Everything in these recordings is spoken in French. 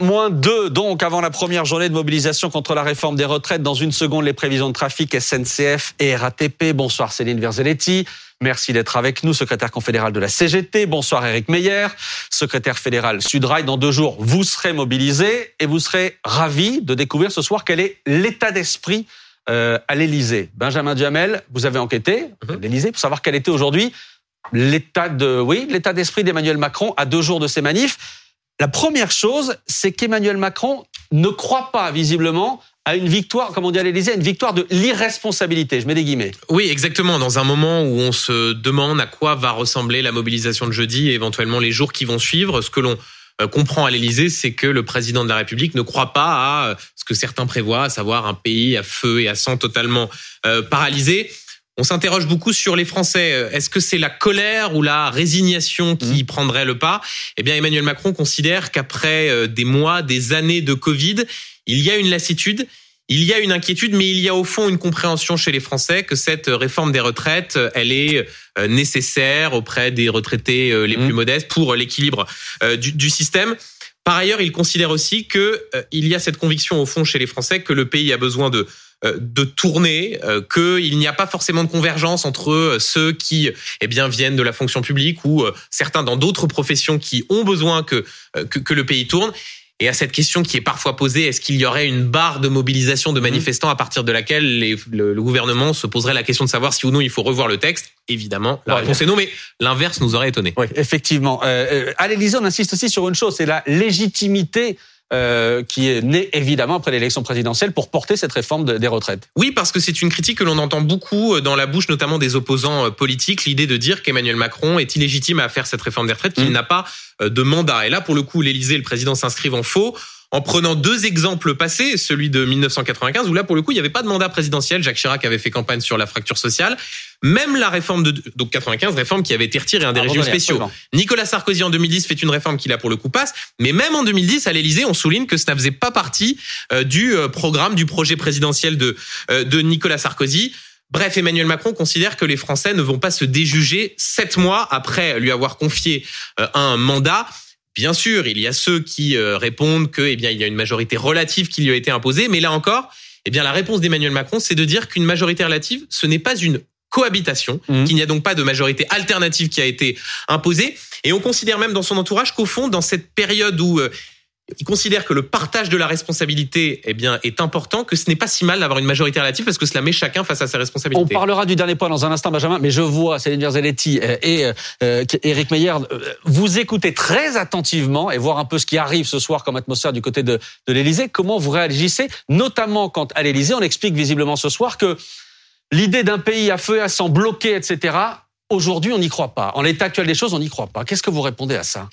moins 2, donc avant la première journée de mobilisation contre la réforme des retraites. Dans une seconde, les prévisions de trafic SNCF et RATP. Bonsoir Céline Verzelletti. Merci d'être avec nous, secrétaire confédéral de la CGT. Bonsoir Eric Meyer, secrétaire fédéral Sudrail. Dans deux jours, vous serez mobilisé et vous serez ravi de découvrir ce soir quel est l'état d'esprit euh, à l'Élysée. Benjamin Duhamel, vous avez enquêté à mhm. l'Élysée pour savoir quel était aujourd'hui l'état de, oui, l'état d'esprit d'Emmanuel Macron à deux jours de ces manifs. La première chose, c'est qu'Emmanuel Macron ne croit pas visiblement à une victoire, comme on dit à l'Élysée, une victoire de l'irresponsabilité. Je mets des guillemets. Oui, exactement. Dans un moment où on se demande à quoi va ressembler la mobilisation de jeudi et éventuellement les jours qui vont suivre, ce que l'on euh, comprend à l'Élysée, c'est que le président de la République ne croit pas à euh, ce que certains prévoient, à savoir un pays à feu et à sang totalement euh, paralysé. On s'interroge beaucoup sur les Français. Est-ce que c'est la colère ou la résignation qui mmh. prendrait le pas? Eh bien, Emmanuel Macron considère qu'après euh, des mois, des années de Covid, il y a une lassitude, il y a une inquiétude, mais il y a au fond une compréhension chez les Français que cette réforme des retraites, elle est euh, nécessaire auprès des retraités euh, les mmh. plus modestes pour l'équilibre du, du système. Par ailleurs, il considère aussi que il y a cette conviction au fond chez les Français que le pays a besoin de euh, de tourner, euh, qu'il n'y a pas forcément de convergence entre euh, ceux qui eh bien viennent de la fonction publique ou certains dans d'autres professions qui ont besoin que, que, le pays tourne. Et à cette question qui est parfois posée, est-ce qu'il y aurait une barre de mobilisation de mmh. manifestants à partir de laquelle le, gouvernement se poserait la question de savoir si ou non il faut revoir le texte? Évidemment, la réponse est non, mais l'inverse nous aurait étonné. Oui, effectivement. Euh, à l'Élysée, on insiste aussi sur une chose, c'est la légitimité euh, qui est né évidemment après l'élection présidentielle pour porter cette réforme des retraites. Oui, parce que c'est une critique que l'on entend beaucoup euh, dans la bouche notamment des opposants euh, politiques, l'idée de dire qu'Emmanuel Macron est illégitime à faire cette réforme des retraites, qu'il mmh. n'a pas de mandat. Et là, pour le coup, l'Élysée et le président s'inscrivent en faux en prenant deux exemples passés, celui de 1995 où là pour le coup il n'y avait pas de mandat présidentiel, Jacques Chirac avait fait campagne sur la fracture sociale, même la réforme de donc 95 réforme qui avait été retirée un des régimes spéciaux. Nicolas Sarkozy en 2010 fait une réforme qui là pour le coup passe, mais même en 2010 à l'Élysée on souligne que ça faisait pas partie euh, du euh, programme du projet présidentiel de euh, de Nicolas Sarkozy. Bref, Emmanuel Macron considère que les Français ne vont pas se déjuger sept mois après lui avoir confié un mandat Bien sûr, il y a ceux qui euh, répondent que, eh bien, il y a une majorité relative qui lui a été imposée, mais là encore, eh bien, la réponse d'Emmanuel Macron, c'est de dire qu'une majorité relative, ce n'est pas une cohabitation, mmh. qu'il n'y a donc pas de majorité alternative qui a été imposée. Et on considère même dans son entourage qu'au fond, dans cette période où euh, il considère que le partage de la responsabilité eh bien, est important, que ce n'est pas si mal d'avoir une majorité relative parce que cela met chacun face à ses responsabilités. On parlera du dernier point dans un instant, Benjamin, mais je vois Céline Verzelletti euh, et euh, Éric Meyer, euh, vous écoutez très attentivement et voir un peu ce qui arrive ce soir comme atmosphère du côté de, de l'Élysée. Comment vous réagissez, notamment quand à l'Élysée, on explique visiblement ce soir que l'idée d'un pays à feu et à sang bloqué, etc., aujourd'hui, on n'y croit pas. En l'état actuel des choses, on n'y croit pas. Qu'est-ce que vous répondez à ça?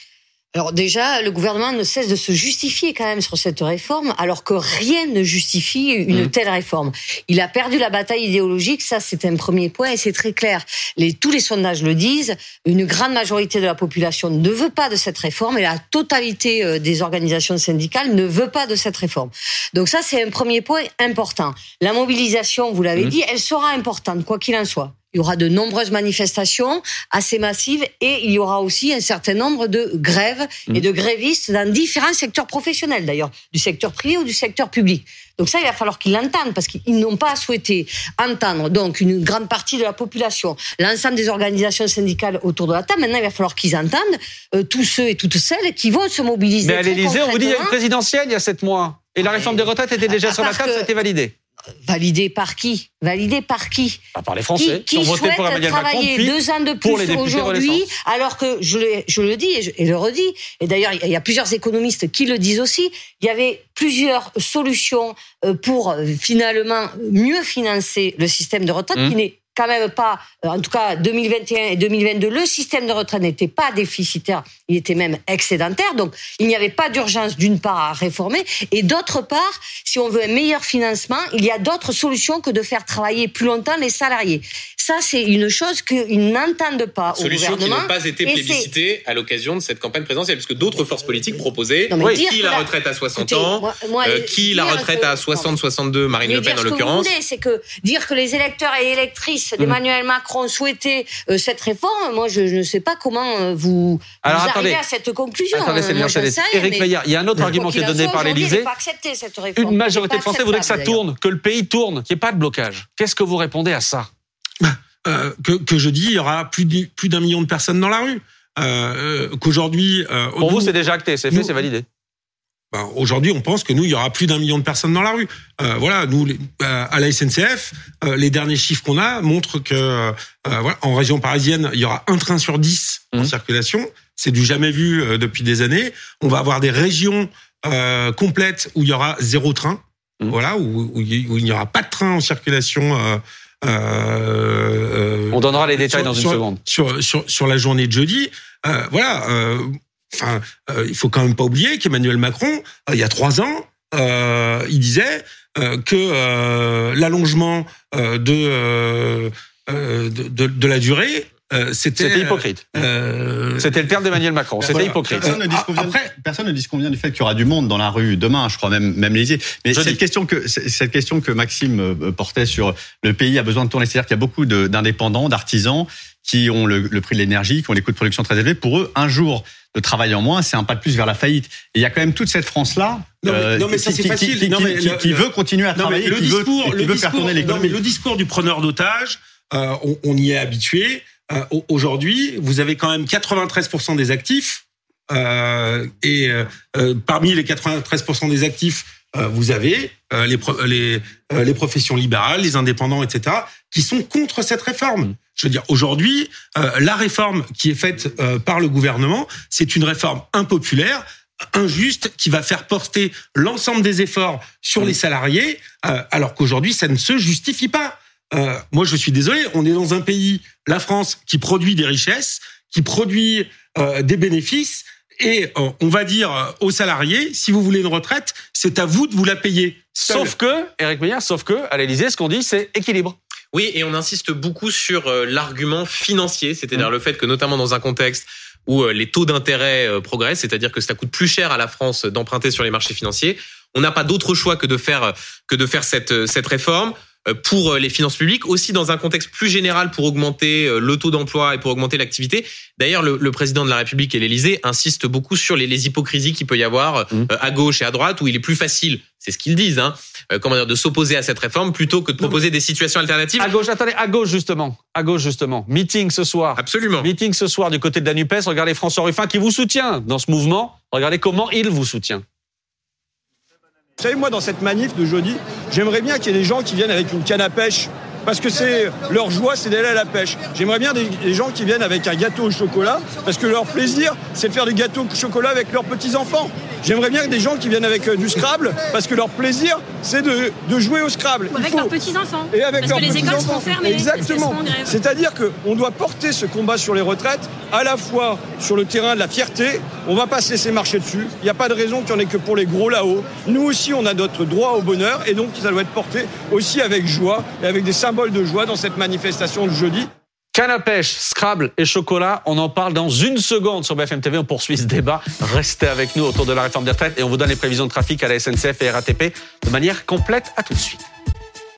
Alors déjà, le gouvernement ne cesse de se justifier quand même sur cette réforme, alors que rien ne justifie une mmh. telle réforme. Il a perdu la bataille idéologique, ça c'est un premier point et c'est très clair. Les, tous les sondages le disent, une grande majorité de la population ne veut pas de cette réforme et la totalité euh, des organisations syndicales ne veut pas de cette réforme. Donc ça c'est un premier point important. La mobilisation, vous l'avez mmh. dit, elle sera importante, quoi qu'il en soit. Il y aura de nombreuses manifestations assez massives et il y aura aussi un certain nombre de grèves et de grévistes dans différents secteurs professionnels d'ailleurs, du secteur privé ou du secteur public. Donc ça, il va falloir qu'ils l'entendent parce qu'ils n'ont pas souhaité entendre donc une grande partie de la population, l'ensemble des organisations syndicales autour de la table. Maintenant, il va falloir qu'ils entendent euh, tous ceux et toutes celles qui vont se mobiliser. Mais à l'Élysée, on vous dit il y a une présidentielle il y a sept mois et la réforme des retraites était déjà sur la table, ça a été validé. Validé par qui? Validé par qui? Par les Français qui, qui, souhaitent travailler deux ans de plus aujourd'hui, alors que je le, je le dis et, je, le redis. Et d'ailleurs, il y a plusieurs économistes qui le disent aussi. Il y avait plusieurs solutions euh, pour euh, finalement mieux financer le système de retraite mmh. qui n'est quand même pas, euh, en tout cas 2021 et 2022, le système de retraite n'était pas déficitaire, il était même excédentaire. Donc il n'y avait pas d'urgence d'une part à réformer et d'autre part, si on veut un meilleur financement, il y a d'autres solutions que de faire travailler plus longtemps les salariés. Ça, c'est une chose qu'ils n'entendent pas au Solutions qui n'ont pas été plébiscitées à l'occasion de cette campagne présidentielle, puisque d'autres forces politiques proposaient qui la retraite à 60 ans, euh, qui la retraite à 60-62, Marine Le Pen en l'occurrence. C'est que dire que les électeurs et électrices ministre d'Emmanuel Macron souhaitait euh, cette réforme, moi je, ne sais pas comment euh, vous, Alors, arrivez à cette conclusion. Attendez, c'est Éric Meyer, il y a un autre argument qui est donné par l'Élysée. Une majorité de Français voudrait que ça tourne, que le pays tourne, qu'il n'y ait pas de blocage. Qu'est-ce que vous répondez à ça? Euh, que, que, je dis, il y aura plus d'un million de personnes dans la rue. Euh, qu'aujourd'hui. Euh, Pour vous, c'est déjà acté, c'est fait, c'est validé. Ben, aujourd'hui, on pense que nous, il y aura plus d'un million de personnes dans la rue. Euh, voilà, nous, les, euh, à la SNCF, euh, les derniers chiffres qu'on a montrent que, euh, voilà, en région parisienne, il y aura un train sur dix en mmh. circulation. C'est du jamais vu depuis des années. On va avoir des régions complètes où il y aura zéro train. Mmh. Voilà, où, où, il n'y aura pas de train en circulation. on donnera les détails dans une seconde. Sur, sur, sur la journée de jeudi. voilà Enfin, euh, il faut quand même pas oublier qu'Emmanuel Macron, euh, il y a trois ans, euh, il disait que l'allongement de, de, de la durée c'était hypocrite. Euh, c'était le terme d'Emmanuel Macron. C'était hypocrite. Personne ne, dit Après, personne ne disconvient du fait qu'il y aura du monde dans la rue demain. Je crois même même l'Élysée. Mais cette question que cette question que Maxime portait sur le pays a besoin de tourner, c'est-à-dire qu'il y a beaucoup d'indépendants, d'artisans qui ont le, le, prix de l'énergie, qui ont les coûts de production très élevés. Pour eux, un jour de travail en moins, c'est un pas de plus vers la faillite. Et il y a quand même toute cette France-là non, mais, non, mais ça c'est facile. Qui, qui, qui, veut continuer à travailler, qui, discours, veut, qui veut faire tourner l'économie. Le discours du preneur d'otages, euh, on, on, y est habitué. Euh, Aujourd'hui, vous avez quand même 93% des actifs. Euh, et euh, parmi les 93% des actifs, euh, vous avez euh, les, professions libérales, les indépendants, etc., qui sont contre cette réforme. Je veux dire, aujourd'hui, euh, la réforme qui est faite euh, par le gouvernement, c'est une réforme impopulaire, injuste, qui va faire porter l'ensemble des efforts sur les salariés, euh, alors qu'aujourd'hui, ça ne se justifie pas. moi, je suis désolé, on est dans un pays, la France, qui produit des richesses, qui produit des bénéfices, et on va dire aux salariés, si vous voulez une retraite, c'est à vous de vous la payer. Sauf que, Eric Meyer, sauf que, à l'Élysée, ce qu'on dit, c'est équilibre. Oui, et on insiste beaucoup sur euh, l'argument financier, c'est-à-dire mmh. le fait que notamment dans un contexte où euh, les taux d'intérêt euh, progressent, c'est-à-dire que ça coûte plus cher à la France d'emprunter sur les marchés financiers, on n'a pas d'autre choix que de faire que de faire cette cette réforme pour les finances publiques, aussi dans un contexte plus général pour augmenter le taux d'emploi et pour augmenter l'activité. D'ailleurs, le, le, président de la République et l'Élysée insistent beaucoup sur les, les hypocrisies qu'il peut y avoir mmh. à gauche et à droite, où il est plus facile, c'est ce qu'ils disent, hein, euh, comment dire, de s'opposer à cette réforme plutôt que de proposer des situations alternatives. À gauche, attendez, à gauche justement, à gauche justement. Meeting ce soir. Absolument. Meeting ce soir du côté de la Nupes. Regardez François Ruffin qui vous soutient dans ce mouvement. Regardez comment il vous soutient. Vous savez, moi, dans cette manif de jeudi, j'aimerais bien qu'il y ait des gens qui viennent avec une canne à pêche parce que c'est leur joie, c'est d'aller à la pêche. J'aimerais bien des, gens qui viennent avec un gâteau au chocolat, parce que leur plaisir, c'est de faire des gâteaux au chocolat avec leurs petits-enfants. J'aimerais bien des gens qui viennent avec euh, du Scrabble, parce que leur plaisir, c'est de, de, jouer au Scrabble. avec leurs petits-enfants. Et avec parce leurs que les écoles sont fermées. Exactement. C'est-à-dire qu'on doit porter ce combat sur les retraites à la fois sur le terrain de la fierté, on va pas se laisser marcher dessus. Il n'y a pas de raison qu'il n'y en ait que pour les gros là-haut. Nous aussi, on a notre droit au bonheur et donc ça doit être porté aussi avec joie et avec des symboles de joie dans cette manifestation de jeudi. Canne à pêche, Scrabble et chocolat, on en parle dans une seconde sur BFM TV. On poursuit ce débat. Restez avec nous autour de la réforme des retraites et on vous donne les prévisions de trafic à la SNCF et RATP de manière complète. À tout de suite.